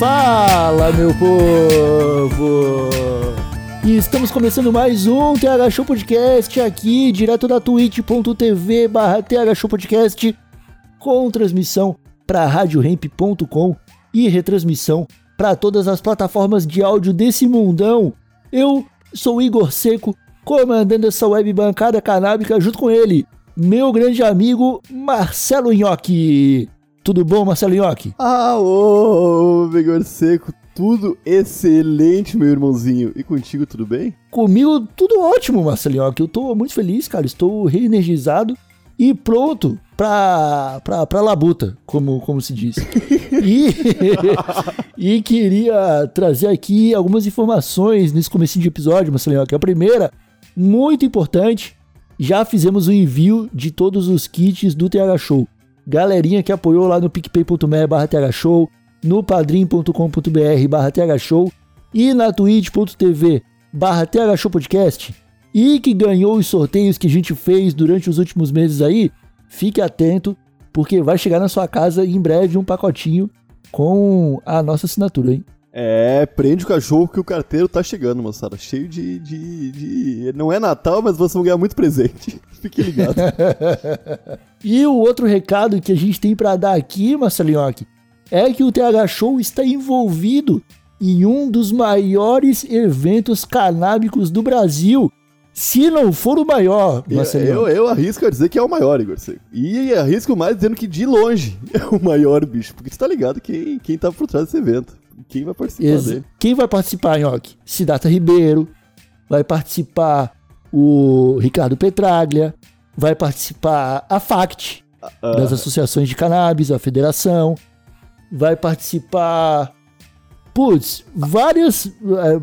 Fala, meu povo! E estamos começando mais um TH Show Podcast aqui, direto da twitch.tv barra TH Show Podcast, com transmissão para radioremp.com e retransmissão para todas as plataformas de áudio desse mundão. Eu sou Igor Seco, comandando essa web bancada canábica junto com ele, meu grande amigo Marcelo Nhoque. Tudo bom, Marcelo Nhoque? Ah, ô, Vigor Seco, tudo excelente, meu irmãozinho. E contigo, tudo bem? Comigo tudo ótimo, Marcelo Nhoque. Eu tô muito feliz, cara. Estou reenergizado e pronto pra, pra, pra labuta, como, como se diz. e, e queria trazer aqui algumas informações nesse começo de episódio, Marcelo Nhoque. A primeira, muito importante, já fizemos o envio de todos os kits do TH Show. Galerinha que apoiou lá no picpay.me barra thshow, no padrim.com.br barra thshow e na twitch.tv barra thshowpodcast e que ganhou os sorteios que a gente fez durante os últimos meses aí, fique atento, porque vai chegar na sua casa em breve um pacotinho com a nossa assinatura, hein? É, prende o cachorro que o carteiro tá chegando, moçada. Cheio de, de, de... Não é Natal, mas vocês vão ganhar muito presente. Fique ligado. e o outro recado que a gente tem para dar aqui, Marcelinhoque, é que o TH Show está envolvido em um dos maiores eventos canábicos do Brasil. Se não for o maior, Marcelinho. Eu, eu, eu arrisco a dizer que é o maior, Igor. E arrisco mais dizendo que de longe é o maior, bicho. Porque você tá ligado quem, quem tá por trás desse evento. Quem vai participar Ex dele. Quem vai participar, Nhoque? Cidata Ribeiro, vai participar o Ricardo Petraglia, vai participar a FACT, uh, das associações de cannabis, a federação, vai participar, putz, várias uh,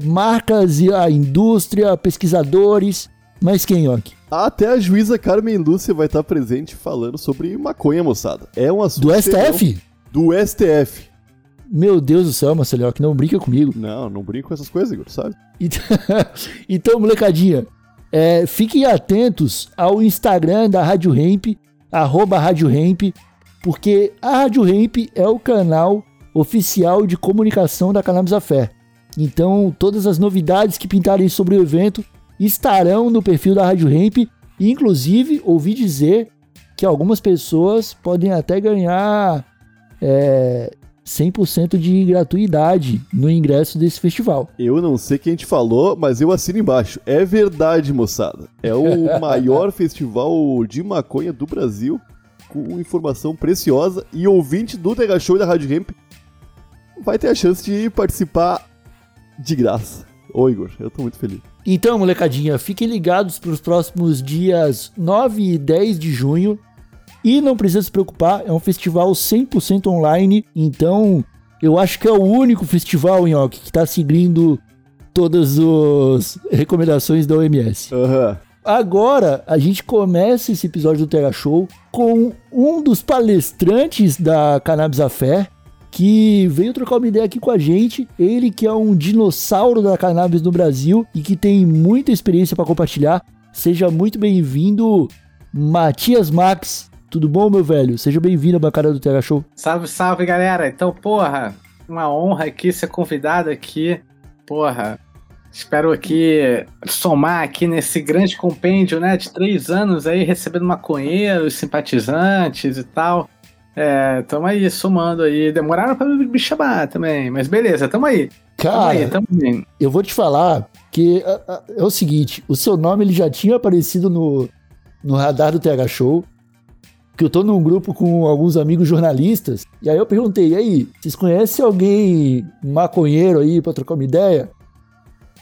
marcas e a indústria, pesquisadores, mas quem, Yoki? Até a juíza Carmen Lúcia vai estar presente falando sobre maconha, moçada. É um assunto... Do STF? Do STF. Meu Deus do céu, Marcelo, que não brinca comigo. Não, não brinco com essas coisas, Igor, sabe? Então, então molecadinha, é, fiquem atentos ao Instagram da Rádio Hemp, arroba Rádio Hemp, porque a Rádio Hemp é o canal oficial de comunicação da Cannabis Affair. Então, todas as novidades que pintarem sobre o evento estarão no perfil da Rádio Hemp. E, inclusive, ouvi dizer que algumas pessoas podem até ganhar é, 100% de gratuidade no ingresso desse festival. Eu não sei quem te falou, mas eu assino embaixo. É verdade, moçada. É o maior festival de maconha do Brasil, com informação preciosa e ouvinte do Tega Show e da Rádio Ramp vai ter a chance de participar de graça. Ô Igor, eu tô muito feliz. Então, molecadinha, fiquem ligados para os próximos dias 9 e 10 de junho e não precisa se preocupar, é um festival 100% online, então eu acho que é o único festival, Nhoque, que está seguindo todas as recomendações da OMS. Uhum. Agora, a gente começa esse episódio do Terra Show com um dos palestrantes da Cannabis Affair, que veio trocar uma ideia aqui com a gente. Ele que é um dinossauro da cannabis no Brasil e que tem muita experiência para compartilhar. Seja muito bem-vindo, Matias Max. Tudo bom, meu velho? Seja bem-vindo à bancada do TH Show. Salve, salve, galera. Então, porra, uma honra aqui ser convidado aqui. Porra, espero aqui somar aqui nesse grande compêndio, né, de três anos aí, recebendo maconheiros, simpatizantes e tal. É, tamo aí, somando aí. Demoraram pra me chamar também, mas beleza, tamo aí. Cara, tamo aí, tamo aí. eu vou te falar que é, é o seguinte, o seu nome ele já tinha aparecido no, no radar do TH Show que eu tô num grupo com alguns amigos jornalistas, e aí eu perguntei, e aí, vocês conhecem alguém maconheiro aí pra trocar uma ideia?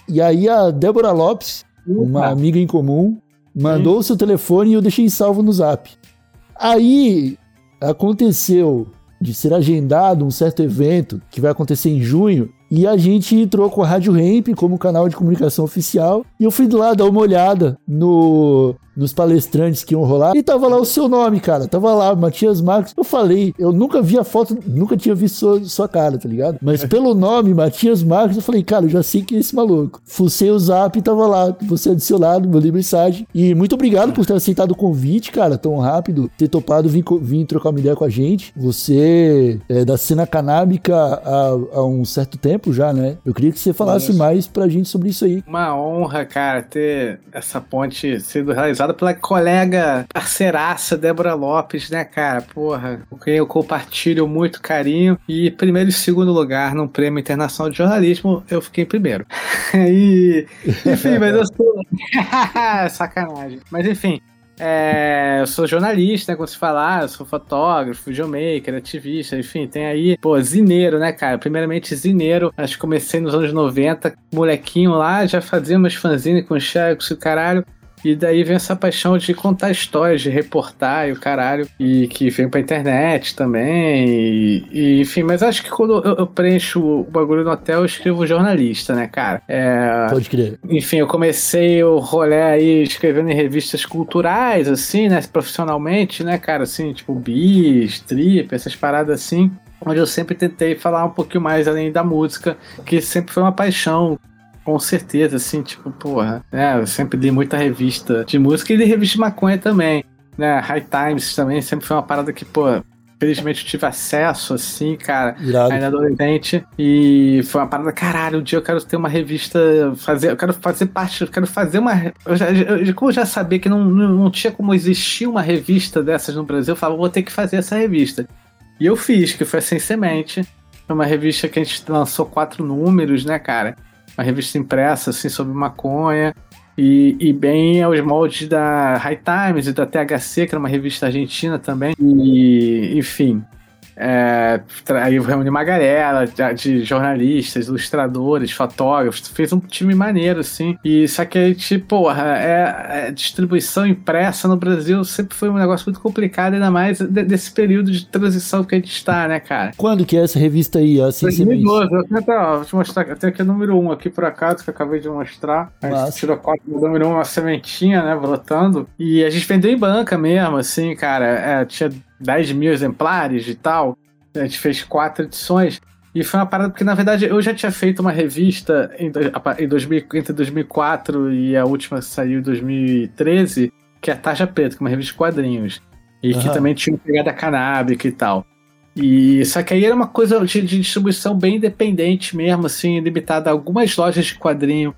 E aí a Débora Lopes, uma amiga em comum, mandou o seu telefone e eu deixei salvo no zap. Aí aconteceu de ser agendado um certo evento que vai acontecer em junho e a gente entrou com a Rádio Ramp como canal de comunicação oficial. E eu fui lá dar uma olhada no, nos palestrantes que iam rolar. E tava lá o seu nome, cara. Tava lá, Matias Marcos. Eu falei, eu nunca vi a foto, nunca tinha visto sua, sua cara, tá ligado? Mas pelo nome, Matias Marcos, eu falei, cara, eu já sei que é esse maluco. Fucei o zap e tava lá. Você adicionado, mandei mensagem. E muito obrigado por ter aceitado o convite, cara, tão rápido. Ter topado vir, vir trocar uma ideia com a gente. Você é da cena canábica há, há um certo tempo já, né? Eu queria que você falasse mais pra gente sobre isso aí. Uma honra, cara, ter essa ponte sido realizada pela colega parceiraça Débora Lopes, né, cara? Porra, com quem eu compartilho muito carinho. E primeiro e segundo lugar no Prêmio Internacional de Jornalismo, eu fiquei em primeiro. e, enfim, mas eu sou. Sacanagem. Mas enfim. É, eu sou jornalista, né? Como se falar, eu sou fotógrafo, videomaker, ativista, enfim, tem aí, pô, zineiro, né, cara? Primeiramente, zineiro, acho que comecei nos anos 90, molequinho lá, já fazia umas fanzines com xerox e o caralho. E daí vem essa paixão de contar histórias, de reportar e o caralho. E que vem pra internet também. E, e, enfim, mas acho que quando eu, eu preencho o bagulho no hotel, eu escrevo jornalista, né, cara? É, Pode crer. enfim, eu comecei o rolê aí escrevendo em revistas culturais, assim, né? Profissionalmente, né, cara? Assim, tipo bis, trip, essas paradas assim. Onde eu sempre tentei falar um pouquinho mais além da música, que sempre foi uma paixão. Com certeza, assim, tipo, porra, né? Eu sempre li muita revista de música e li revista de maconha também, né? High Times também sempre foi uma parada que, pô, felizmente eu tive acesso, assim, cara Irado. ainda adolescente. E foi uma parada, caralho, um dia eu quero ter uma revista, fazer, eu quero fazer parte, eu quero fazer uma. Eu já, eu, como eu já sabia que não, não, não tinha como existir uma revista dessas no Brasil, eu falava, vou ter que fazer essa revista. E eu fiz, que foi Sem Semente. Foi uma revista que a gente lançou quatro números, né, cara? Uma revista impressa, assim, sobre maconha. E, e bem aos moldes da High Times e da THC, que era uma revista argentina também. E, enfim, é, aí eu reuni uma galera de, jornalistas, ilustradores, fotógrafos, fez um time maneiro, assim. E só que a gente, porra, é, é, distribuição impressa no Brasil sempre foi um negócio muito complicado, ainda mais de- desse período de transição que a gente está, né, cara? Quando que é essa revista aí? Assim, 2012, eu tenho até, ó, vou te mostrar, eu tenho aqui o número 1 aqui por acaso, que eu acabei de mostrar. A gente Massa. tirou cópia do número 1, uma sementinha, né, brotando. E a gente vendeu em banca mesmo, assim, cara. É, tinha 10 mil exemplares e tal. A gente fez quatro edições. E foi uma parada, porque na verdade eu já tinha feito uma revista em, em 2000 entre 2004 e a última que saiu em 2013, que é a Tarja Preta, que é uma revista de quadrinhos. E que Aham. também tinha pegada canábica e tal. E só que aí era uma coisa de, de distribuição bem independente mesmo, assim, limitada a algumas lojas de quadrinho,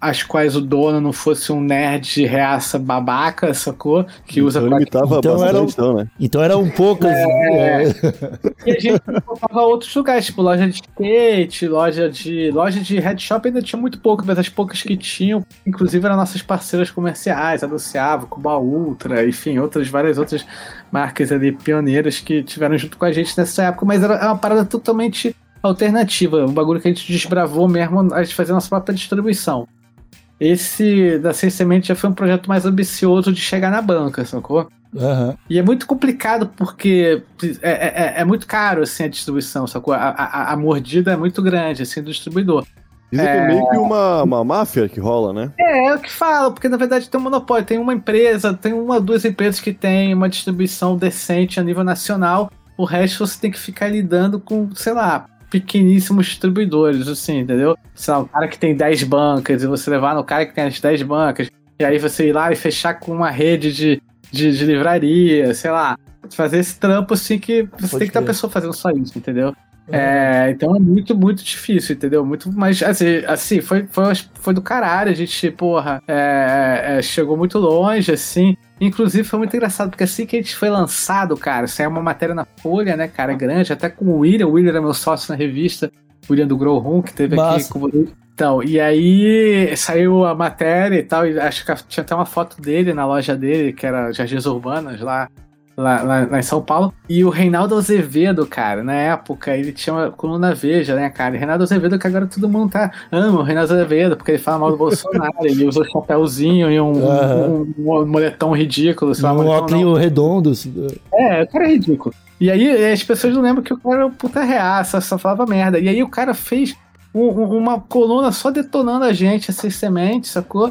as quais o dono não fosse um nerd de reaça babaca, sacou? Que usa Então limitava Então bastante, era o- então, né? Então eram poucas. é, E a gente comprava outros lugares, tipo loja de skate, loja de. Loja de head shop ainda tinha muito pouco, mas as poucas que tinham, inclusive eram nossas parceiras comerciais, anunciava, Cuba Ultra, enfim, outras, várias outras marcas ali pioneiras que tiveram junto com a gente nessa época, mas era uma parada totalmente alternativa, um bagulho que a gente desbravou mesmo, a gente fazia nossa própria distribuição. Esse da Sem Semente já foi um projeto mais ambicioso de chegar na banca, sacou? aham. E é muito complicado porque é, é, é muito caro assim, a distribuição, sacou? A, a, a mordida é muito grande assim, do distribuidor. Dizem que é meio que uma, uma máfia que rola, né? É, é o que falo, porque na verdade tem um monopólio. Tem uma empresa, tem uma ou duas empresas que tem uma distribuição decente a nível nacional. O resto você tem que ficar lidando com, sei lá, pequeníssimos distribuidores, assim, entendeu? Sei lá, um cara que tem 10 bancas e você levar no cara que tem as 10 bancas. E aí você ir lá e fechar com uma rede de, de, de livraria, sei lá. Fazer esse trampo assim que você Pode tem que ter a pessoa fazendo só isso, entendeu? É, então é muito, muito difícil, entendeu? Muito, mas assim, assim foi, foi, foi do caralho. A gente, porra, é, é, chegou muito longe, assim. Inclusive foi muito engraçado, porque assim que a gente foi lançado, cara, saiu uma matéria na Folha, né, cara, grande, até com o William. O William era meu sócio na revista, o William do Grow que teve aqui Massa. com. Então, e aí saiu a matéria e tal, e acho que tinha até uma foto dele na loja dele, que era Jardins Urbanas lá, lá, lá, lá em São Paulo. E o Reinaldo Azevedo, cara, na época, ele tinha uma coluna Veja, né, cara? E Reinaldo Azevedo, que agora todo mundo tá. Ama o Reinaldo Azevedo, porque ele fala mal do Bolsonaro, ele usa um chapéuzinho e um, Aham. um, um moletom ridículo, sei lá, Um óculos redondo. assim, É, o cara é ridículo. E aí as pessoas não lembram que o cara era um puta reaça, só falava merda. E aí o cara fez um- um- uma coluna só detonando a gente, essas sementes, sacou?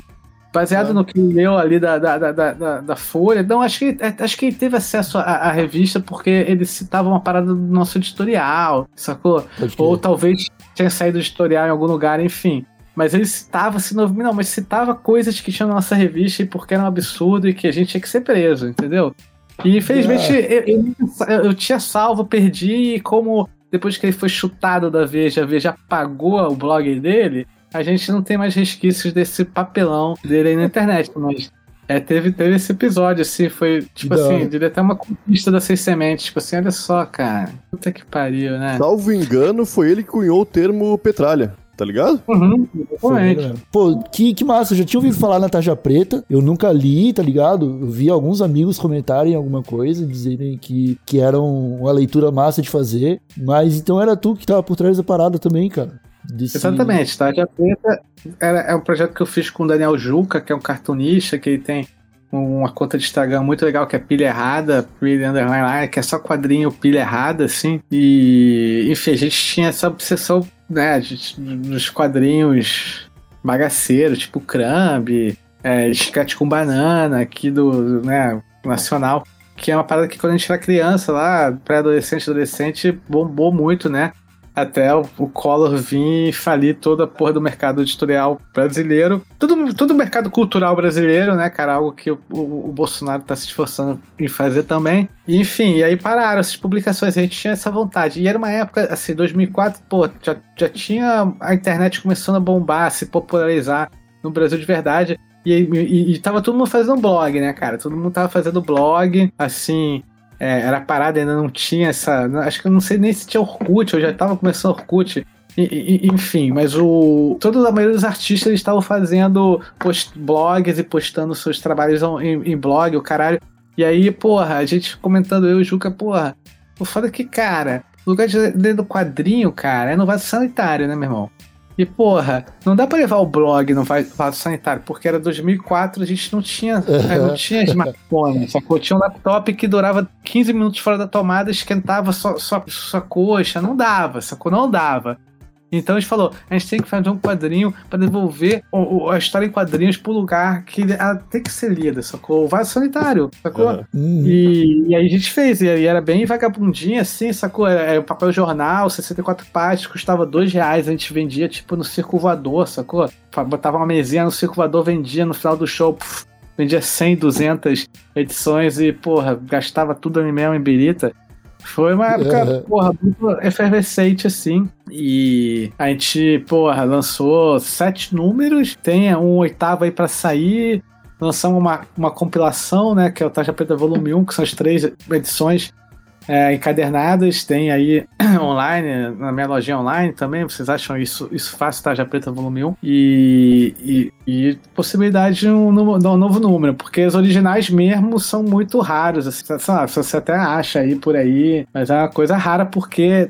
Baseado no que leu ali da, da, da, da, da- Folha. Não, acho que, é, acho que ele teve acesso à, revista porque ele citava uma parada do nosso editorial, sacou? Ou talvez tenha saído do editorial em algum lugar, enfim. Mas ele citava, assim, não, mas citava coisas que tinham na nossa revista e porque era um absurdo e que a gente tinha que ser preso, entendeu? E infelizmente eu, eu- eu tinha salvo, perdi, e como depois que ele foi chutado da Veja, a Veja apagou o blog dele, a gente não tem mais resquícios desse papelão dele aí na internet, mas. É, teve, teve esse episódio, assim, foi, tipo da assim, diria até uma conquista das seis sementes. Tipo assim, olha só, cara. Puta que pariu, né? Salvo engano, foi ele que cunhou o termo petralha, tá ligado? Uhum, exatamente. né? Pô, que, que massa, eu já tinha ouvido falar na Tarja Preta, eu nunca li, tá ligado? Eu vi alguns amigos comentarem alguma coisa, dizerem que, que era um- uma leitura massa de fazer, mas então era tu que tava por trás da parada também, cara. Desse- Exatamente, Tarja Preta era, é um projeto que eu fiz com o Daniel Juca, que é um cartunista, que ele tem uma conta de Instagram muito legal, que é Pilha Errada, Pilha Underline Line, que é só quadrinho Pilha Errada, assim. E, enfim, a gente tinha essa obsessão, né, dos quadrinhos bagaceiros, tipo Crumb, é, Sketch com Banana, aqui do, né, Nacional. Que é uma parada que quando a gente era criança lá, pré-adolescente, adolescente, bombou muito, né? Até o, o Collor vir e falir toda a porra do mercado editorial brasileiro. Todo, todo o mercado cultural brasileiro, né, cara? Algo que o, o- o Bolsonaro tá se esforçando em fazer também. E, enfim, e aí pararam essas publicações. A gente tinha essa vontade. E era uma época, assim, 2004, pô, já, já tinha a internet começando a bombar, a se popularizar no Brasil de verdade. E, e, e tava todo mundo fazendo blog, né, cara? Todo mundo tava fazendo blog, assim, é, era parada, ainda não tinha essa. Acho que eu não sei nem se tinha Orkut, eu já tava começando Orkut. E- e- enfim, mas o. Toda a maioria dos artistas estavam fazendo post, blogs e postando seus trabalhos em, em blog, o caralho. E aí, porra, a gente comentando, eu e o Juca, porra, o foda é que, cara, lugar de ler do quadrinho, cara, é no vaso sanitário, né, meu irmão? E, porra, não dá pra levar o blog no va- vaso sanitário, porque era 2004, a gente não tinha, é, não tinha smartphone, sacou? Tinha um laptop que durava 15 minutos fora da tomada, esquentava sua, sua, sua coxa, não dava, sacou? Não dava. Então a gente falou, a gente tem que fazer um quadrinho pra devolver o- o- a história em quadrinhos pro lugar que ela tem que ser lida, sacou? O vaso sanitário, sacou? Aham. Hum, E, e aí a gente fez, e aí era bem vagabundinha assim, sacou? É, é, o papel jornal, 64 páginas, custava dois reais, a gente vendia tipo no circo voador, sacou? Botava uma mesinha no circo voador, vendia no final do show, puf, vendia 100, 200 edições e, porra, gastava tudo ali mesmo em birita. Foi uma época, Uhum. porra, muito efervescente, assim. E a gente, porra, lançou sete números, tem um oitavo aí pra sair. Lançamos uma, uma compilação, né? Que é o Taxa Preta Volume 1, que são as três edições é, encadernadas. Tem aí online, na minha lojinha online também. Vocês acham isso, isso fácil, Taxa Preta Volume 1? E, e, e possibilidade de um, de um novo número, porque os originais mesmo são muito raros. Assim, lá, você até acha aí por aí, mas é uma coisa rara porque.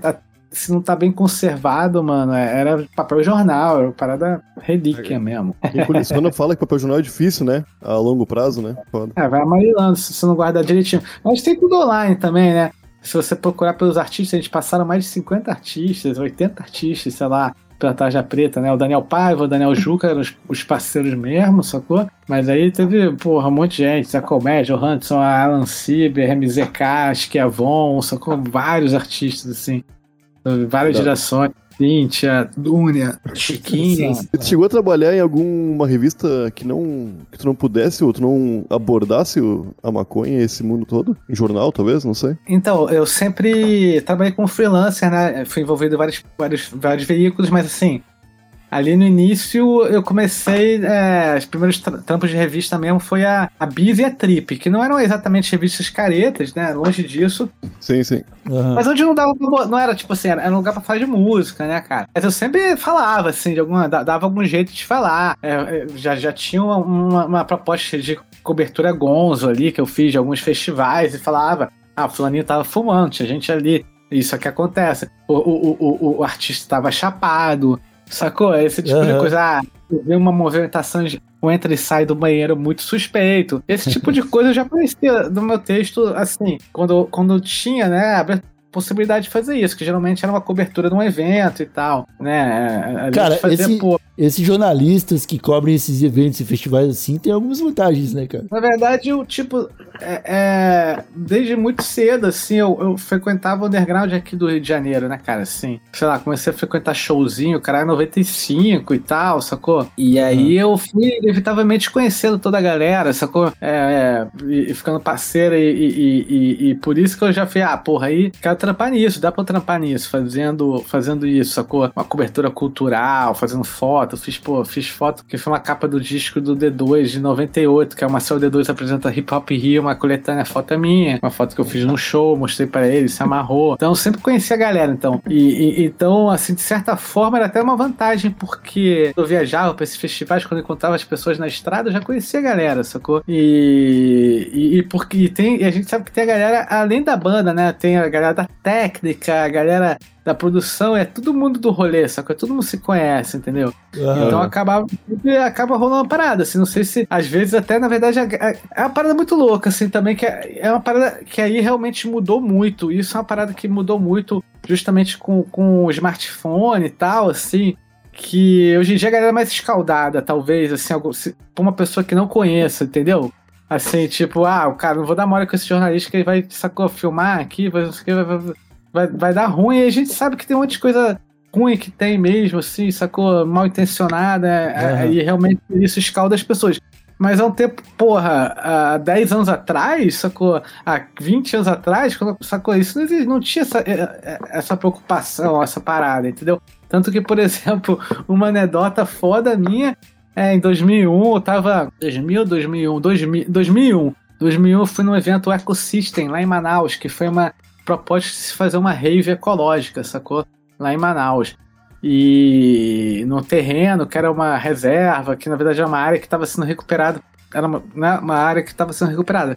se não tá bem conservado, mano, é- era papel jornal, era parada relíquia mesmo. Quem coleciona fala que papel jornal é difícil, né? A longo prazo, né? Foda. É, vai amarelando se você não guardar direitinho. Mas tem tudo online também, né? Se você procurar pelos artistas, a gente passaram mais de 50 artistas, 80 artistas, sei lá, pela Tarja Preta, né? O Daniel Paiva, o Daniel Juca eram os, os parceiros mesmo, sacou? Mas aí teve, porra, um monte de gente, Zé Comédia, o Hanson, a Alan Sieber, MZK, Schiavon, sacou? Vários artistas, assim. Várias Da- gerações. Cíntia, Dúnia, Chiquinha. Tu chegou a trabalhar em alguma revista que não que tu não pudesse ou tu não abordasse a maconha e esse mundo todo? Em jornal, talvez? Não sei. Então, eu sempre trabalhei como freelancer, né? Fui envolvido em vários, vários, vários veículos, mas assim, Ali no início eu comecei. É, os primeiros tra- trampos de revista mesmo foi a, a Bis e a Trip, que não eram exatamente revistas caretas, né? Longe disso. Sim, sim. Aham. Mas onde não dava. Não era tipo assim, era, um lugar pra falar de música, né, cara? Mas eu sempre falava, assim, de alguma. da- Dava algum jeito de falar. É, é, já, já tinha uma, uma, uma proposta de cobertura gonzo ali, que eu fiz de alguns festivais e falava. Ah, o fulaninho tava fumando, tinha gente ali. Isso aqui acontece. O, o, o, o, o artista tava chapado. Sacou? Esse tipo de Aham. coisa. Ah, vi uma movimentação de um entra e sai do banheiro muito suspeito. Esse tipo de coisa já conhecia do meu texto, assim, quando, quando tinha, né, a possibilidade de fazer isso, que geralmente era uma cobertura de um evento e tal, né? A gente Cara, fazia, esse- pô, Esses jornalistas que cobrem esses eventos e festivais assim tem algumas vantagens, né, cara? Na verdade, eu, tipo, é, é, desde muito cedo, assim, eu, eu frequentava o underground aqui do Rio de Janeiro, né, cara, assim. Sei lá, comecei a frequentar showzinho, cara, em 95 e tal, sacou? E aí eu fui, inevitavelmente, conhecendo toda a galera, sacou? É, é, e, e ficando parceiro e, e, e- por isso que eu já falei, ah, porra, aí quero trampar nisso, dá pra trampar nisso, fazendo, fazendo isso, sacou? Uma cobertura cultural, fazendo foto, fiz, pô, fiz foto que foi uma capa do disco do D2 de 98, que é uma Marcel D2 apresenta Hip Hop Rio, uma coletânea foto é minha, uma foto que eu fiz num show, mostrei pra ele, se amarrou. Então eu sempre conheci a galera, então. E, e- então, assim, de certa forma era até uma vantagem, porque eu viajava pra esses festivais, quando eu encontrava as pessoas na estrada, eu já conhecia a galera, sacou? E, e, e porque tem, e a gente sabe que tem a galera além da banda, né? Tem a galera da técnica, a galera da produção, é todo mundo do rolê, sacou? Todo mundo se conhece, entendeu? Aham. Então acaba, acaba rolando uma parada, assim, não sei se, às vezes até, na verdade, é é uma parada muito louca, assim, também, que é, é uma parada que aí realmente mudou muito, isso é uma parada que mudou muito justamente com, com o smartphone e tal, assim, que hoje em dia a galera é mais escaldada, talvez, assim, algo, se, pra uma pessoa que não conheça, entendeu? Assim, tipo, ah, o cara, não vou dar mole com esse jornalista que ele vai, sacou, filmar aqui, vai, não sei o que, vai, vai, vai, vai dar ruim, e a gente sabe que tem um monte de coisa ruim que tem mesmo, assim, sacou? Mal intencionada, é, Aham. e realmente isso escalda as pessoas. Mas há um tempo, porra, há 10 anos atrás, sacou? Há 20 anos atrás, quando, sacou? Isso não, existe- não tinha essa, é, é, essa preocupação, essa parada, entendeu? Tanto que, por exemplo, uma anedota foda minha, é, em 2001, eu tava. 2000, 2001, 2000, 2001. 2001 eu fui num evento Ecosystem lá em Manaus, que foi uma proposta de se fazer uma rave ecológica, sacou? Lá em Manaus. E no terreno, que era uma reserva, que na verdade era uma área que estava sendo recuperada. Era uma, né, uma área que estava sendo recuperada.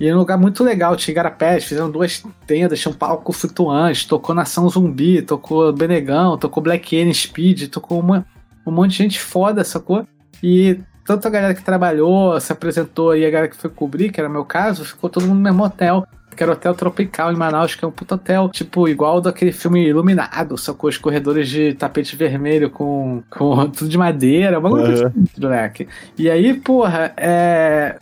E era um lugar muito legal, tinha igarapés, fizeram duas tendas, tinha um palco flutuante, tocou Nação Zumbi, tocou Benegão, tocou Black N Speed, tocou uma, um monte de gente foda, sacou? E tanto a galera que trabalhou, se apresentou e a galera que foi cobrir, que era meu caso, ficou todo mundo no mesmo hotel. Que era o Hotel Tropical em Manaus, que é um puto hotel, tipo, igual daquele filme Iluminado, sacou? Os corredores de tapete vermelho com, com tudo de madeira, um bagulho Aham. uhum. moleque. E aí, porra, é.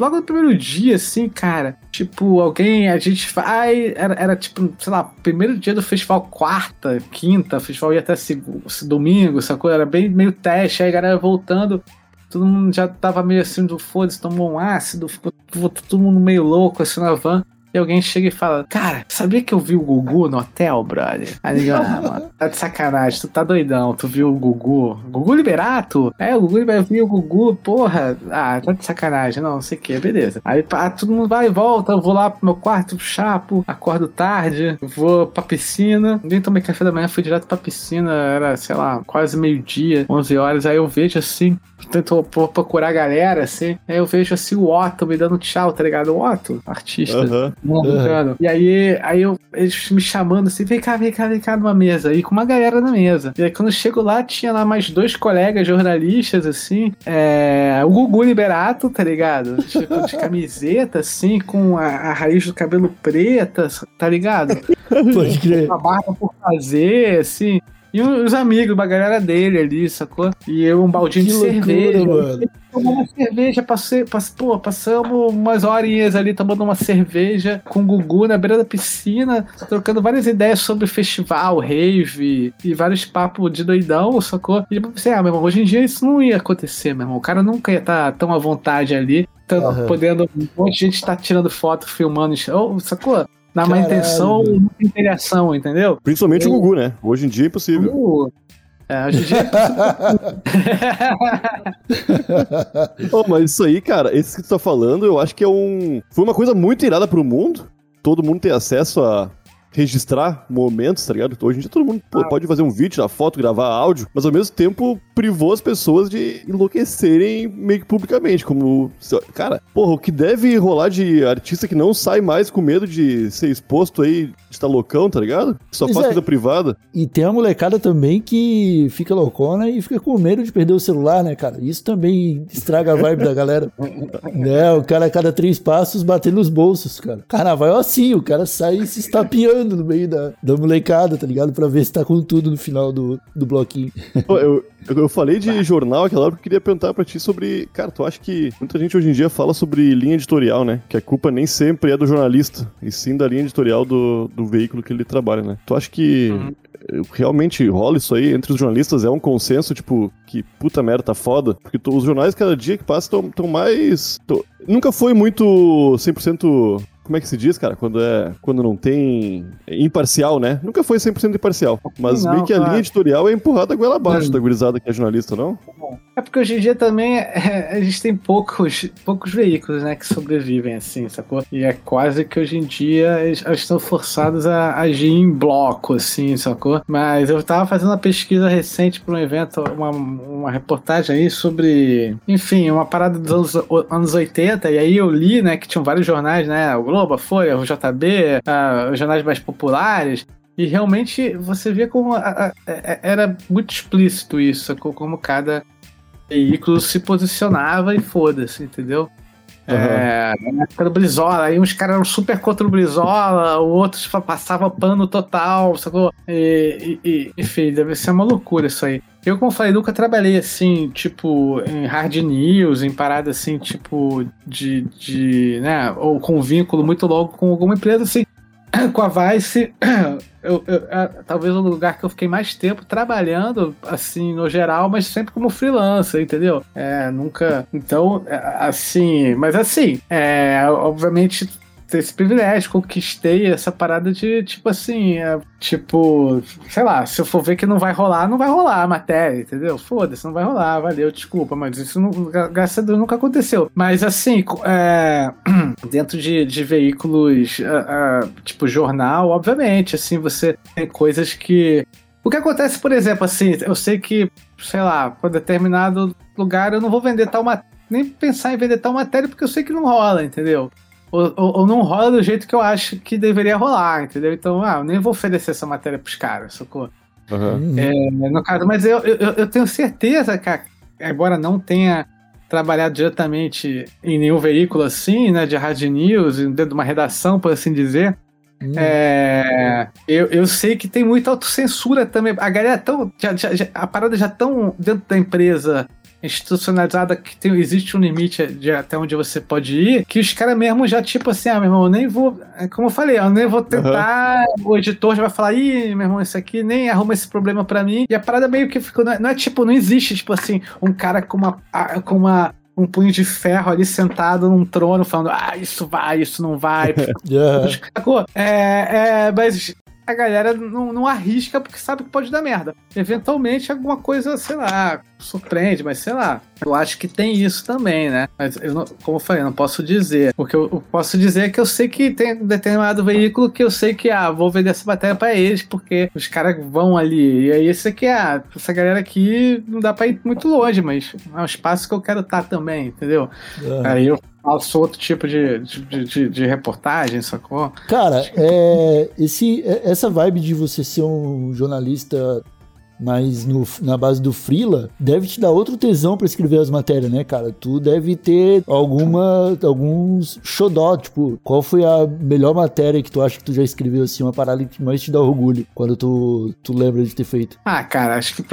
Logo no primeiro dia, assim, cara, tipo, alguém, a gente vai. Era, era tipo, sei lá, primeiro dia do festival, quarta, quinta, o festival ia até seg- domingo, sacou? Era bem meio teste, aí a galera voltando, todo mundo já tava meio assim do foda-se, tomou um ácido, ficou todo mundo meio louco assim na van. E alguém chega e fala: Cara, sabia que eu vi o Gugu no hotel, brother? Aí ele, ah, mano, tá de sacanagem, tu tá doidão, tu viu o Gugu? Gugu Liberato? É, o Gugu Liberato, eu vi o Gugu, porra, ah, tá de sacanagem, não, não sei o que, beleza. Aí pá, todo mundo vai e volta, eu vou lá pro meu quarto, chapo, acordo tarde, vou pra piscina, nem tomei café da manhã, fui direto pra piscina, era, sei lá, quase meio-dia, 11 horas, aí eu vejo assim, tento pro- procurar a galera, assim, aí eu vejo assim o Otto me dando tchau, tá ligado? O Otto, artista. Aham. Brincando. E aí, aí eu, eles me chamando assim, vem cá, vem cá, vem cá numa mesa. E com uma galera na mesa. E aí quando eu chego lá, tinha lá mais dois colegas jornalistas, assim. É, o Gugu Liberato, tá ligado? Tipo, de camiseta, assim, com a, a raiz do cabelo preta, tá ligado? Pode crer. Uma barba por fazer, assim. E os amigos, uma galera dele ali, sacou? E eu, um baldinho Que de loucura, cerveja. mano. Tomando uma cerveja, passei, pass, pô, passamos umas horinhas ali tomando uma cerveja com o Gugu na beira da piscina, trocando várias ideias sobre festival, rave e vários papos de doidão, sacou? E eu pensei, ah, meu irmão, hoje em dia isso não ia acontecer, meu irmão. O cara nunca ia estar tão à vontade ali, tão Aham. podendo. Um monte de gente tá tirando foto, filmando, oh, sacou? Na má intenção, muita interação, entendeu? Principalmente o Eu- Gugu, né? Hoje em dia é impossível. O- É, hoje em dia. Oh, mas isso aí, cara, esse que tu tá falando, eu acho que é um. Foi uma coisa muito irada pro mundo. Todo mundo ter acesso a registrar momentos, tá ligado? Hoje em dia todo mundo pô, pode fazer um vídeo, tirar foto, gravar áudio, mas ao mesmo tempo privou as pessoas de enlouquecerem meio que publicamente, como... Cara, porra, o que deve rolar de artista que não sai mais com medo de ser exposto aí, de estar tá loucão, tá ligado? Que só Pois faz é. vida privada. E tem a molecada também que fica loucona e fica com medo de perder o celular, né, cara? Isso também estraga a vibe da galera. né? O cara a cada três passos batendo nos bolsos, cara. Carnaval é assim, o cara sai se estapeando no meio da, da molecada, tá ligado? Pra ver se tá com tudo no final do, do bloquinho. Pô, Eu, eu, falei de jornal aquela hora que eu queria perguntar pra ti sobre. Cara, tu acha que muita gente hoje em dia fala sobre linha editorial, né? Que a culpa nem sempre é do jornalista, e sim da linha editorial do, do veículo que ele trabalha, né? Tu acha que eh, realmente rola isso aí entre os jornalistas? É um consenso, tipo, que puta merda, tá foda? Porque os jornais, cada dia que passa, estão mais. tão- Nunca foi muito 100%. Como é que se diz, cara? Quando é. Quando não tem. é imparcial, né? Nunca foi 100% imparcial. Mas Não, meio que a claro. linha editorial é empurrada a goela abaixo da gurizada que é jornalista, não? É porque hoje em dia também é, a gente tem poucos, poucos veículos, né, que sobrevivem assim, sacou? E é quase que hoje em dia eles, eles estão forçados a agir em bloco, assim, sacou? Mas eu tava fazendo uma pesquisa recente para um evento, uma, uma reportagem aí sobre, enfim, uma parada dos anos, anos 80, e aí eu li, né, que tinham vários jornais, né, o Globo, a Folha, o JB, ah, os jornais mais populares, e realmente você via como a- a- a- era muito explícito isso? Como cada veículo se posicionava e foda-se, entendeu? É, na época do Brizola, aí uns caras eram super contra o Brizola, o outro passava pano total, sacou? E, e- e, enfim, deve ser uma loucura isso aí. Eu, como falei, nunca trabalhei assim, tipo, em hard news, em parada assim, tipo, de, de né, ou com vínculo muito longo com alguma empresa, assim, com a Vice, eu, eu- é, talvez o lugar que eu fiquei mais tempo trabalhando, assim, no geral, mas sempre como freelancer, entendeu? É, nunca. Então, é, assim. Mas assim, é, obviamente. Ter Esse privilégio, conquistei essa parada de tipo assim, é, tipo, sei lá, se eu for ver que não vai rolar, não vai rolar a matéria, entendeu? Foda-se, não vai rolar, valeu, desculpa, mas isso não, gra- graças a Deus nunca aconteceu. Mas assim, é, dentro de, de veículos ah, ah, tipo jornal, obviamente, assim, você tem coisas que. O que acontece, por exemplo, assim, eu sei que, sei lá, para determinado lugar eu não vou vender tal matéria, nem pensar em vender tal matéria porque eu sei que não rola, entendeu? Ou, ou- ou não rola do jeito que eu acho que deveria rolar, entendeu? Então, ah, eu nem vou oferecer essa matéria pros caras, sacou? Uhum. É, no caso, mas eu, eu, eu tenho certeza que, a- embora não tenha trabalhado diretamente em nenhum veículo assim, né, de hard news, dentro de uma redação, por assim dizer, Hum. é, eu, eu sei que tem muita autocensura também. A galera é tão. já- já- já- a parada já tão dentro da empresa institucionalizada que tem, existe um limite de até onde você pode ir, que os caras mesmo já, tipo assim, ah, meu irmão, eu nem vou. é Como eu falei, eu nem vou tentar. O editor já vai falar, ih, meu irmão, isso aqui nem arruma esse problema pra mim. E a parada meio que ficou. Não é, não é tipo, não existe, tipo assim, um cara com uma. ah, com uma um punho de ferro ali sentado num trono falando, ah, isso vai, isso não vai, Yeah. É, é, mas a galera não, não arrisca porque sabe que pode dar merda. Eventualmente alguma coisa, sei lá, surpreende, mas sei lá. Eu acho que tem isso também, né? Mas eu não, como eu falei, eu não posso dizer. O que eu, eu posso dizer é que eu sei que tem um determinado veículo que eu sei que, ah, vou vender essa matéria pra eles, porque os caras vão ali. E aí esse aqui, ah, essa galera aqui não dá pra ir muito longe, mas é um espaço que eu quero estar também, entendeu? Yeah. Aí eu faço outro tipo de, de, de, de reportagem, sacou? Cara, é, esse, é- essa vibe de você ser um jornalista mais no, na base do freela deve te dar outro tesão pra escrever as matérias, né, cara? Tu deve ter alguma, alguns xodó, tipo, qual foi a melhor matéria que tu acha que tu já escreveu, assim, uma parada que mais te dá orgulho quando tu, tu lembra de ter feito? Ah, cara, acho que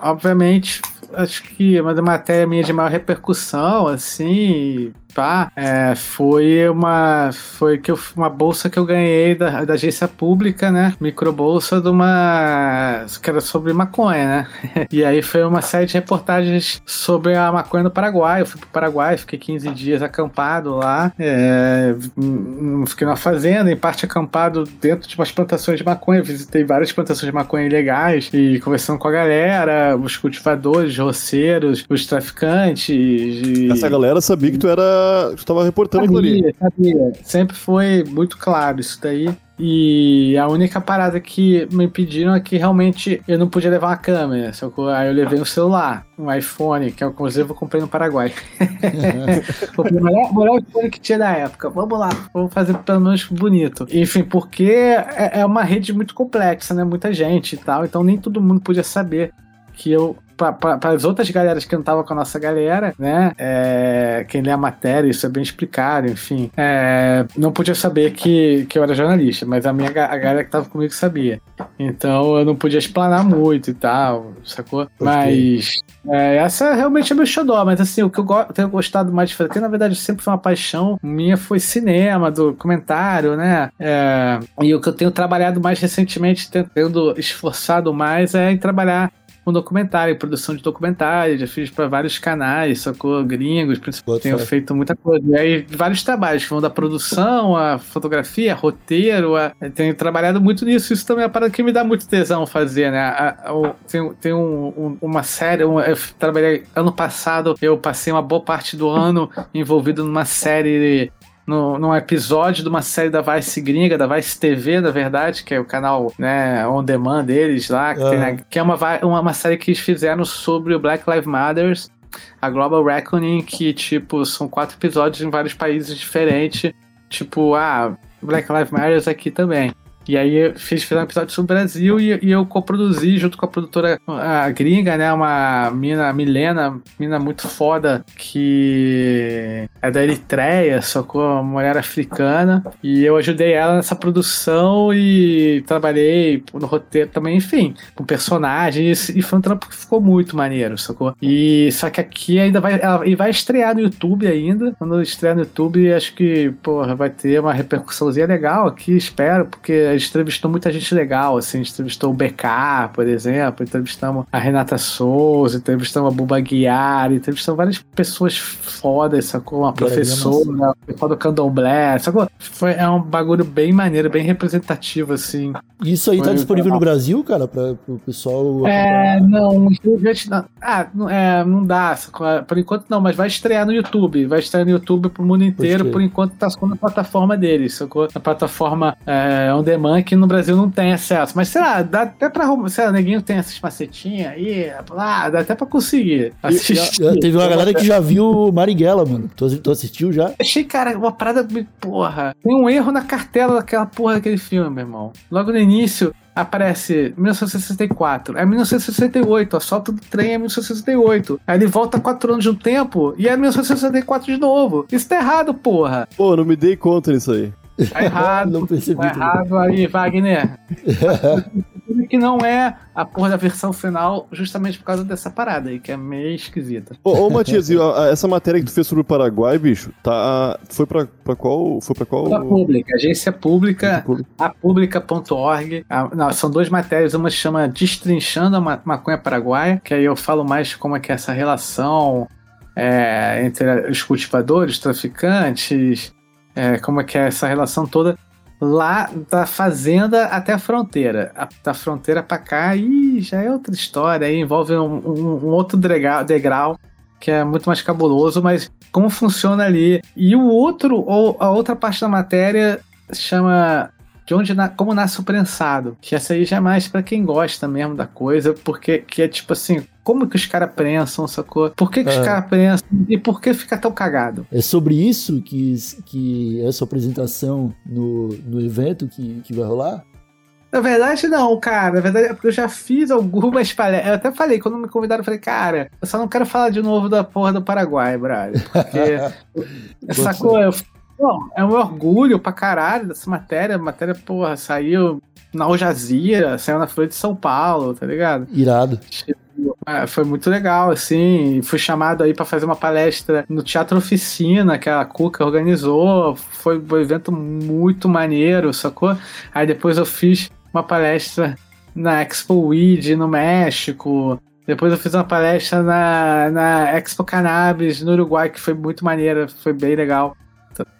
obviamente acho que é uma matéria minha de maior repercussão, assim, pá, é, foi uma foi que eu, uma bolsa que eu ganhei da, da agência pública, né? Microbolsa de uma que era sobre maconha, né? e aí foi uma série de reportagens sobre a maconha no Paraguai. Eu fui pro Paraguai, fiquei 15 dias acampado lá, é, hum, fiquei numa fazenda, em parte acampado dentro de umas plantações de maconha. Visitei várias plantações de maconha ilegais e conversando com a galera, os cultivadores, os roceiros, os traficantes. E... Essa galera sabia que tu era. Tu tava reportando aquilo ali. Sabia, sabia. Sempre foi muito claro isso daí. E a única parada que me pediram é que realmente eu não podia levar uma câmera. Só que aí eu levei um celular, um iPhone, que eu, inclusive eu comprei no Paraguai. comprei o melhor, o melhor iPhone que tinha na época. Vamos lá, vamos fazer pelo menos bonito. Enfim, porque é, é uma rede muito complexa, né? Muita gente e tal. Então nem todo mundo podia saber que eu para as outras galeras que não estavam com a nossa galera, né? É, quem lê a matéria, isso é bem explicado, enfim. É, não podia saber que, que eu era jornalista, mas a minha a galera que estava comigo sabia. Então eu não podia explanar muito e tal, sacou? Mas é, essa realmente é meu xodó, mas assim, o que eu go tenho gostado mais de fazer, que na verdade sempre foi uma paixão minha, foi cinema, documentário, né? É, e o que eu tenho trabalhado mais recentemente, tendo esforçado mais, é em trabalhar com documentário, produção de documentário, já fiz para vários canais, sacou? Gringos, principalmente, tenho feito muita coisa. E aí, vários trabalhos, que vão da produção, a fotografia, a roteiro, a... tenho trabalhado muito nisso, isso também é uma parada que me dá muito tesão fazer, né? A, a, tem tem um, um, uma série, um, eu trabalhei ano passado, eu passei uma boa parte do ano envolvido numa série no, num episódio de uma série da Vice gringa, da Vice TV, na verdade, que é o canal né, on demand deles lá, que, tem, né, que é uma, uma, uma série que eles fizeram sobre o Black Lives Matters, a Global Reckoning, que, tipo, são quatro episódios em vários países diferentes. Tipo, ah, Black Lives Matters aqui também. E aí fiz, fiz um episódio sobre o Brasil e, e eu coproduzi junto com a produtora a gringa, né? Uma mina, Milena, mina muito foda, que é da Eritreia, sacou? Uma mulher africana. E eu ajudei ela nessa produção e trabalhei no roteiro também, enfim, com personagens. E foi um trampo que ficou muito maneiro, sacou? E só que aqui ainda vai. Ela, e vai estrear no YouTube ainda. Quando estrear no YouTube, acho que, porra, vai ter uma repercussãozinha legal aqui, espero, porque gente entrevistou muita gente legal, assim, a gente entrevistou o BK, por exemplo, entrevistamos a Renata Souza, entrevistamos a Buba Guiar, entrevistamos várias pessoas fodas, sacou? Uma professora, o pessoal do candomblé, sacou? Foi, é um bagulho bem maneiro, bem representativo, assim. Isso aí tá disponível no Brasil, cara, pra, pro pessoal... É, não, não, ah, não, é, não dá, sacou? por enquanto não, mas vai estrear no YouTube, vai estrear no YouTube pro mundo inteiro, por enquanto tá só na plataforma deles, sacou? Na plataforma é, on demand que no Brasil não tem acesso. Mas sei lá, dá até pra. Sei lá, neguinho tem essas macetinhas aí, lá, dá até pra conseguir assistir. Teve uma galera que já viu Marighella, mano. Tu, tu assistiu já? Achei, cara, uma parada. Porra. Tem um erro na cartela daquela porra daquele filme, meu irmão. Logo no início, aparece 1964, é 1968, a solta do trem é 1968. Aí ele volta quatro anos de um tempo e é 1964 de novo. Isso tá errado, porra. Pô, não me dei conta nisso aí. Tá errado. não percebi. Tá errado aí, Wagner. que não é a porra da versão final, justamente por causa dessa parada aí, que é meio esquisita. Ô, ô Matias, essa matéria que tu fez sobre o Paraguai, bicho, tá. Foi pra, pra qual. Foi pra qual. A pública, agência pública, apública.org. São duas matérias, uma se chama Destrinchando a Maconha Paraguaia, que aí eu falo mais como é que é essa relação é, entre os cultivadores, traficantes, é, como é que é essa relação toda lá da fazenda até a fronteira. A, da fronteira para cá, e já é outra história, aí envolve um, um, um outro degrau, degrau que é muito mais cabuloso, mas como funciona ali. E o outro, ou a outra parte da matéria chama de onde na, como nasce o prensado, que essa aí já é mais para quem gosta mesmo da coisa, porque que é tipo assim, como que os caras prensam, sacou? Por que, que é. os caras prensam e por que fica tão cagado? É sobre isso que, que essa apresentação no, no evento que, que vai rolar? Na verdade, não, cara. Na verdade, é porque eu já fiz algumas palestras. Eu até falei, quando me convidaram, eu falei, cara, eu só não quero falar de novo da porra do Paraguai, brother. Porque. sacou? Eu, não, é um orgulho pra caralho dessa matéria. A matéria, porra, saiu na Al Jazeera, saiu na Folha de São Paulo, tá ligado? Irado. É, foi muito legal, assim. Fui chamado aí pra fazer uma palestra no Teatro Oficina, que a Cuca organizou. Foi um evento muito maneiro, sacou? Aí depois eu fiz uma palestra na Expo Weed no México. Depois eu fiz uma palestra na, na Expo Cannabis no Uruguai, que foi muito maneira, foi bem legal.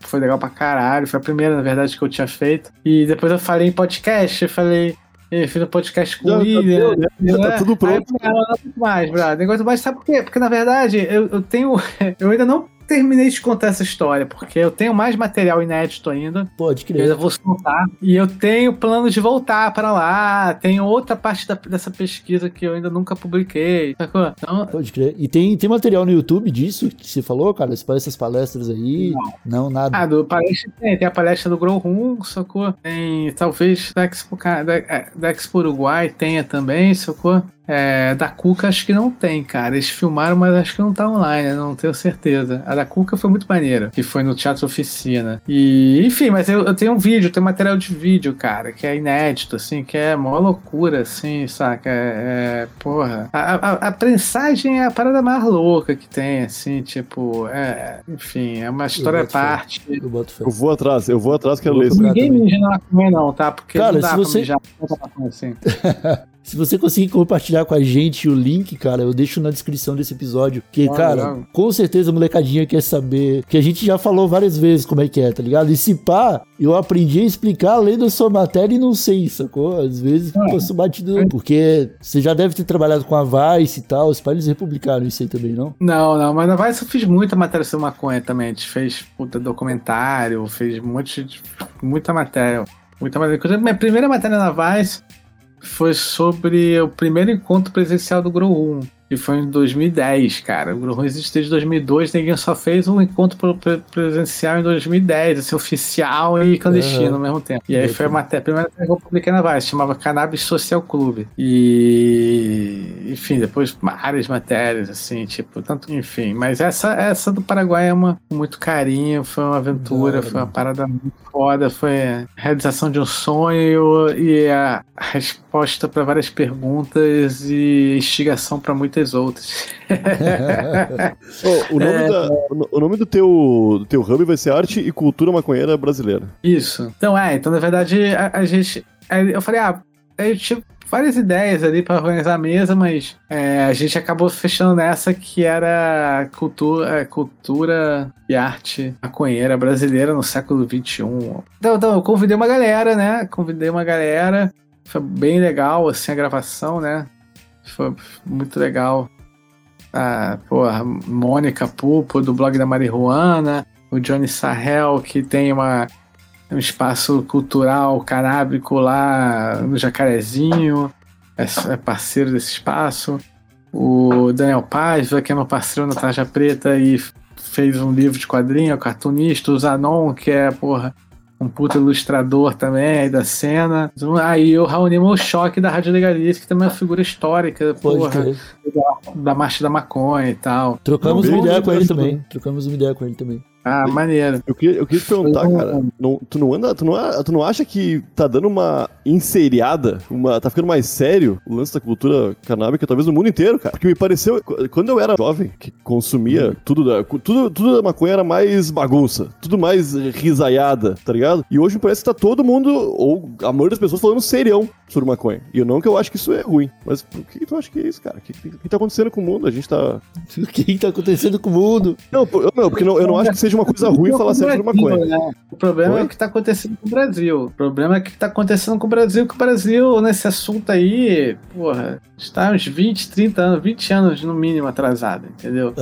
Foi legal pra caralho. Foi a primeira, na verdade, que eu tinha feito. E depois eu falei em podcast, eu falei. Eu fiz um podcast com o William. tá, já tá tudo pronto. Aí, não, não, não mais, brother. Negócio mais, sabe por quê? Porque na verdade eu, eu tenho. Eu ainda não terminei de contar essa história, porque eu tenho mais material inédito ainda. Pode Eu crer. ainda vou soltar. E eu tenho plano de voltar para lá. Tenho outra parte da- dessa pesquisa que eu ainda nunca publiquei. Sacou? Então, Pode crer. E tem, tem material no YouTube disso que você falou, cara? Você essas palestras aí? Não, nada. Ah, do palestra tem, tem a palestra do Grow Room, sacou? Tem, talvez, da Expo, da, é, da Expo Uruguai tenha também, sacou? É, da Cuca acho que não tem, cara. Eles filmaram, mas acho que não tá online, não tenho certeza. A da Cuca foi muito maneira, que foi no Teatro Oficina. E, enfim, mas eu, eu tenho um vídeo, tenho material de vídeo, cara, que é inédito, assim, que é mó loucura, assim, saca? É, é, porra. A, a, a prensagem é a parada mais louca que tem, assim, tipo, é, enfim, é uma história à parte. Eu. Eu vou atrás, eu vou atrás, quero Vou ler isso. Ninguém mija na maconha, não, tá? Porque Cara, não dá se pra você- mijar assim. Se você conseguir compartilhar com a gente o link, cara, eu deixo na descrição desse episódio. Que, Ah, cara, legal. com certeza a molecadinha quer saber. Que a gente já falou várias vezes como é que é, tá ligado? E se pá, eu aprendi a explicar além da sua matéria e não sei, sacou? Às vezes É. passo batido. Porque você já deve ter trabalhado com a Vice e tal. Os pais eles republicaram isso aí também, não? Não, não, mas na Vice eu fiz muita matéria sobre maconha também. A gente fez puta documentário, fez um monte de. muita matéria. Muita matéria. Minha primeira matéria na Vice foi sobre o primeiro encontro presencial do Grow Room. E foi em 2010, cara. O Room existe desde 2002, ninguém só fez um encontro pre- pre- presencial em 2010, assim, oficial e clandestino Aham. ao mesmo tempo. E aí foi a, matéria, a primeira que eu publiquei na Vice, chamava Cannabis Social Club. E, enfim, depois várias matérias, assim, tipo, tanto, enfim. Mas essa, essa do Paraguai é uma com muito carinho, foi uma aventura, hora, foi uma parada muito foda, foi a realização de um sonho e a resposta para várias perguntas e instigação para muitas outras. Ô, o, nome da- o- o nome do teu, do teu hub vai ser Arte e Cultura Maconheira Brasileira. Isso. Então, é, então na verdade a, a gente. aí Eu falei, ah, eu tive várias ideias ali para organizar a mesa, mas é, a gente acabou fechando nessa que era cultura, é, cultura e arte maconheira brasileira no século XXI. Então, então, eu convidei uma galera, né? Convidei uma galera. Foi bem legal, assim, a gravação, né? Foi muito legal. A, porra, Mônica Pupo, do blog da Marihuana, o Johnny Sahel, que tem uma, um espaço cultural canábico lá no Jacarezinho, é, é parceiro desse espaço. O Daniel Paiva, que é meu parceiro na Tarja Preta e fez um livro de quadrinho, é cartunista. O Zanon, que é, porra, um puta ilustrador também aí da cena. Aí o Raoni Choque da Rádio Legalista, que também é uma figura histórica, Pode porra, crer. da Marcha da Maconha e tal. Trocamos uma ideia com ele também. Trocamos uma ideia com ele também. Ah, maneiro. Eu queria, eu queria te perguntar, um- cara, não- tu, não anda, tu, não, tu não acha que tá dando uma inseriada, uma, tá ficando mais sério o lance da cultura canábica, talvez no mundo inteiro, cara? Porque me pareceu, qu- quando eu era jovem, que consumia tudo da, tudo, tudo da maconha era mais bagunça, tudo mais risaiada, tá ligado? E hoje me parece que tá todo mundo, ou a maioria das pessoas falando serião sobre maconha. E eu não que eu acho que isso é ruim, mas por que tu acha que é isso, cara? O que, que, que tá acontecendo com o mundo? A gente tá... O que tá acontecendo com o mundo? Não, eu- não porque não- eu não acho que seja uma coisa ruim falar sério sobre maconha. Né? O problema Oi? é o que está acontecendo com o Brasil. O problema é o que está acontecendo com o Brasil, que o Brasil, nesse assunto aí, porra, está uns 20, 30 anos, 20 anos no mínimo atrasado, entendeu?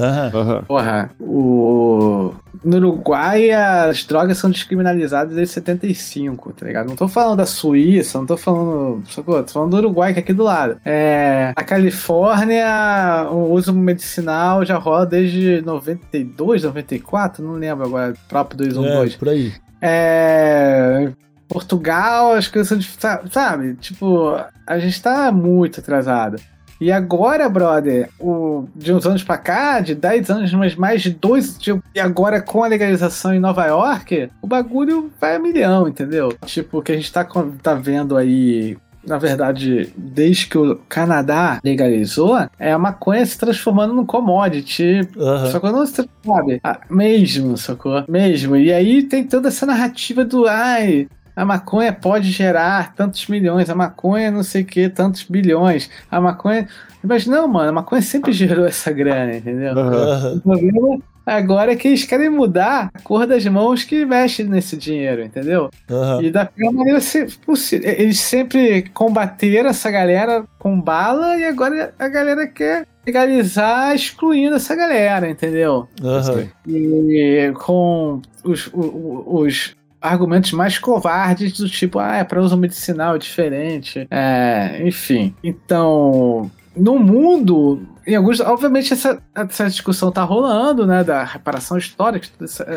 Porra, o... no Uruguai as drogas são descriminalizadas desde 75, tá ligado? Não tô falando da Suíça, não tô falando. Sacou? Tô falando do Uruguai, que é aqui do lado. É... A Califórnia, o uso medicinal já rola desde 92, 94, não lembro agora, próprio 212. é, por aí. É. Portugal, as coisas são. Sabe? Tipo, a gente tá muito atrasado. E agora, brother, o, de uns anos pra cá, de 10 anos, mas mais de dois. de- e agora com a legalização em Nova York, o bagulho vai a milhão, entendeu? Tipo, o que a gente tá, tá vendo aí na verdade, desde que o Canadá legalizou, é a maconha se transformando num commodity. Aham. Sacou? Não se sabe. Ah, mesmo, sacou? Mesmo. E aí tem toda essa narrativa do ai. A maconha pode gerar tantos milhões, a maconha não sei o que, tantos bilhões, a maconha. Mas não, mano, a maconha sempre gerou essa grana, entendeu? Aham. O problema agora é que eles querem mudar a cor das mãos que mexem nesse dinheiro, entendeu? Aham. E da pior maneira possível. Eles sempre combateram essa galera com bala e agora a galera quer legalizar excluindo essa galera, entendeu? Aham. E com os, os argumentos mais covardes do tipo, ah, é para uso medicinal diferente. É, enfim. Então, no mundo, em alguns, obviamente essa, essa discussão tá rolando, né, da reparação histórica,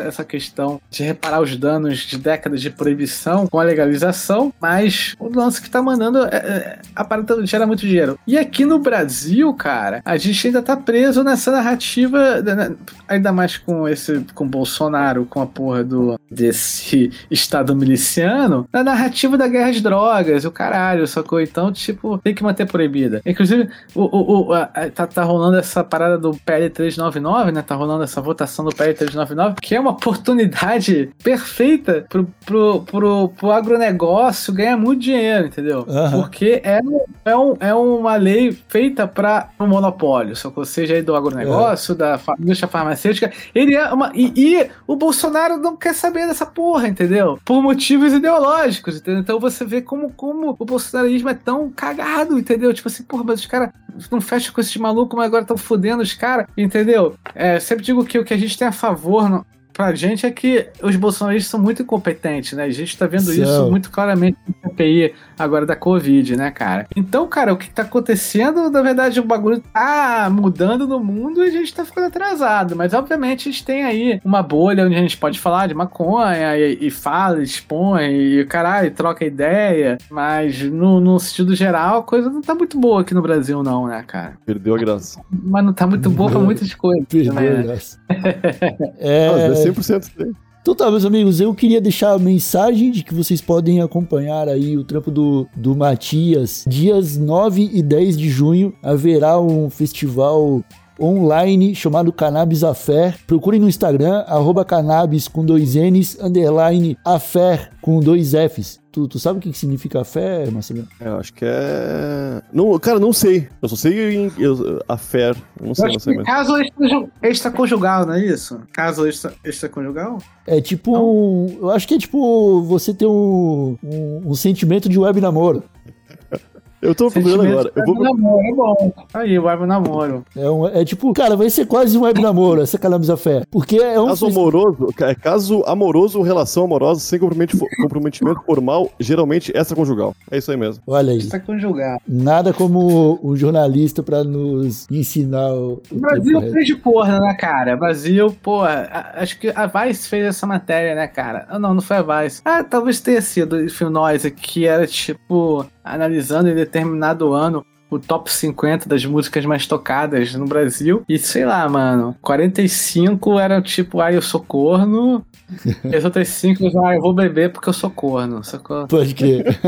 essa, questão de reparar os danos de décadas de proibição com a legalização, mas o lance que tá mandando é, é, a parada gera muito dinheiro. E aqui no Brasil, cara, a gente ainda tá preso nessa narrativa, né, ainda mais com esse, com Bolsonaro, com a porra do, desse estado miliciano, na narrativa da guerra às drogas, o caralho, sacou? Então, tipo, tem que manter proibida. Inclusive, o, o, o- a- a- tá, tá rolando essa parada do PL 399, né? Tá rolando essa votação do PL 399, que é uma oportunidade perfeita pro, pro, pro, pro agronegócio ganhar muito dinheiro, entendeu? Aham. Porque é, é, um, é uma lei feita para um monopólio, sacou? Seja aí do agronegócio, da fa- indústria farmacêutica. Ele é uma. E, e o Bolsonaro não quer saber dessa porra, entendeu? Por motivos ideológicos, entendeu? Então você vê como, como o bolsonarismo é tão cagado, entendeu? Tipo assim, porra, mas os caras não fecham com esses malucos, mas agora estão fudendo os caras, entendeu? É, sempre digo que o que a gente tem a favor. no- Pra gente é que os bolsonaristas são muito incompetentes, né? A gente tá vendo isso São. muito claramente no CPI agora da Covid, né, cara? Então, cara, o que tá acontecendo, na verdade, o bagulho tá mudando no mundo e a gente tá ficando atrasado. Mas, obviamente, a gente tem aí uma bolha onde a gente pode falar de maconha e, e fala, expõe e caralho, troca ideia. Mas, no, no sentido geral, a coisa não tá muito boa aqui no Brasil, não, né, cara? Perdeu a graça. Mas não tá muito boa pra muitas coisas. Perdeu, né? graça. Ah, É, mas é 100% isso aí. Então tá, meus amigos, eu queria deixar a mensagem de que vocês podem acompanhar aí o trampo do, do Matias. Dias 9 e 10 de junho haverá um festival online chamado Cannabis Affair. Procurem no Instagram, arroba cannabis com dois N's, underline affair com dois F's. Tu, tu sabe o que que significa affair, Marcelo? É, eu acho que é. Não, cara, não sei. Eu só sei em, eu, a. Eu não Eu sei, acho não sei mesmo. caso extra- extraconjugal, não é isso? Caso extra- extraconjugal? É tipo, um- eu acho que é tipo você ter um, um, um sentimento de web namoro. Eu tô procurando agora. Eu vou, web namoro, é bom. Aí, o web namoro. É, um- é tipo, cara, vai ser quase um web namoro essa Cannabis Affair. Porque é um. Caso amoroso, é caso amoroso ou relação amorosa sem comprometimento, formal, geralmente extraconjugal. É isso aí mesmo. Olha aí. Extraconjugal. Nada como um jornalista pra nos ensinar o. o Brasil fez de corno, né, cara? Brasil, pô, a- acho que a Vice fez essa matéria, né, cara? Ah, não, não foi a Vice. Ah, talvez tenha sido o Noise, que era, tipo, analisando em determinado ano o top 50 das músicas mais tocadas no Brasil. E sei lá, mano, 45 eram tipo, ah, eu sou corno. e as outras 5, ah, eu vou beber porque eu sou corno, sacou? Pode crer.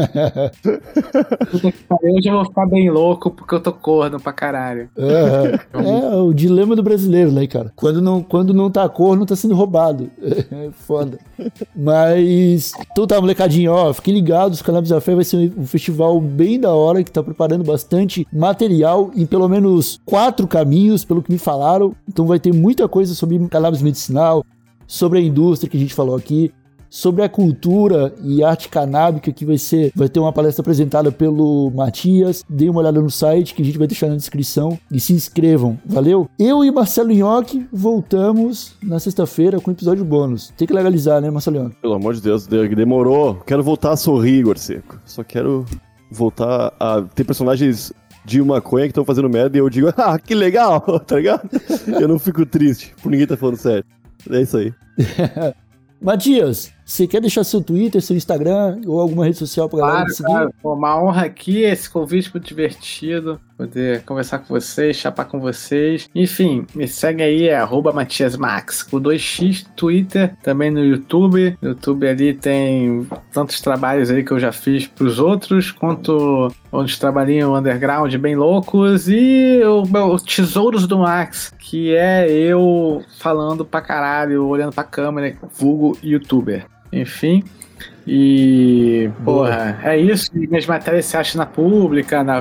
Hoje eu vou ficar bem louco porque eu tô corno pra caralho. É, é o dilema do brasileiro, né, cara? Quando não, quando não tá corno, tá sendo roubado. É foda. Mas. Então tá, molecadinho, ó, fiquem ligados, o Cannabis Affair vai ser um festival bem da hora, que tá preparando bastante material em pelo menos quatro caminhos, pelo que me falaram. Então vai ter muita coisa sobre cannabis medicinal, sobre a indústria que a gente falou aqui, sobre a cultura e arte canábica que vai ser, vai ter uma palestra apresentada pelo Matias. Dê uma olhada no site que a gente vai deixar na descrição e se inscrevam. Valeu? Eu e Marcelo Nhoque voltamos na sexta-feira com episódio bônus. Tem que legalizar, né, Marcelo Nhoque? Pelo amor de Deus, de- demorou. Quero voltar a sorrir, Igor. Só quero voltar a ter personagens de maconha que estão fazendo merda e eu digo, ah, que legal, tá ligado? Eu não fico triste por ninguém tá falando sério. É isso aí. Matias, Você quer deixar seu Twitter, seu Instagram ou alguma rede social pra galera Claro, seguir? claro. Pô, uma honra aqui, esse convite muito divertido. Poder conversar com vocês, chapar com vocês. Enfim, me segue aí, é arroba Matias Max, com 2x, Twitter, também no YouTube. No YouTube ali tem tantos trabalhos aí que eu já fiz pros outros, quanto uns trabalhinhos underground bem loucos. E o meu Tesouros do Max, que é eu falando pra caralho, olhando pra câmera, vulgo youtuber. Enfim. E, porra, é isso. E minhas matérias você acha na Pública, na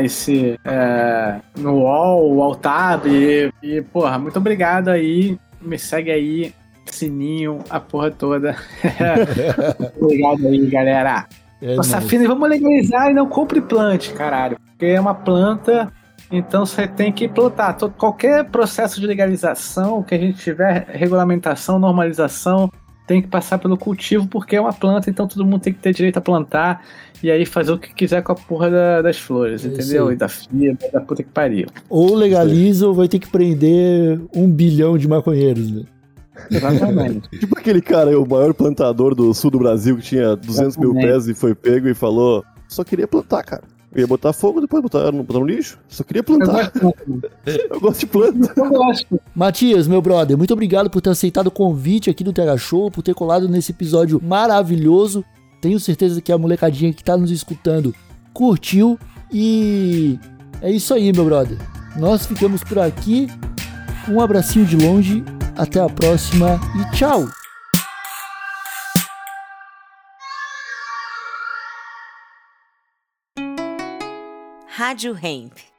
Vice, é, no UOL, UOLTab. E, e, porra, muito obrigado aí. Me segue aí, sininho, a porra toda. obrigado aí, galera. É Nossa, fina, vamos legalizar e não compre plante, caralho. Porque é uma planta, então você tem que plantar. Todo- Qualquer processo de legalização que a gente tiver, regulamentação, normalização, tem que passar pelo cultivo, porque é uma planta, então todo mundo tem que ter direito a plantar e aí fazer o que quiser com a porra da- das flores, É entendeu? E da fibra, da puta que pariu. Ou legaliza ou vai ter que prender um bilhão de maconheiros, né? Exatamente. Tipo aquele cara, o maior plantador do sul do Brasil que tinha 200 mil Exatamente. pés e foi pego e falou: só queria plantar, cara. Eu ia botar fogo, depois botar no, botar no lixo. Só queria Eu plantar. gosto, Eu gosto de planta. eu gosto. Matias, meu brother, muito obrigado por ter aceitado o convite aqui do TH Show, por ter colado nesse episódio maravilhoso. Tenho certeza que a molecadinha que tá nos escutando curtiu. E é isso aí, meu brother. Nós ficamos por aqui. Um abracinho de longe. Até a próxima e tchau! Rádio Hemp.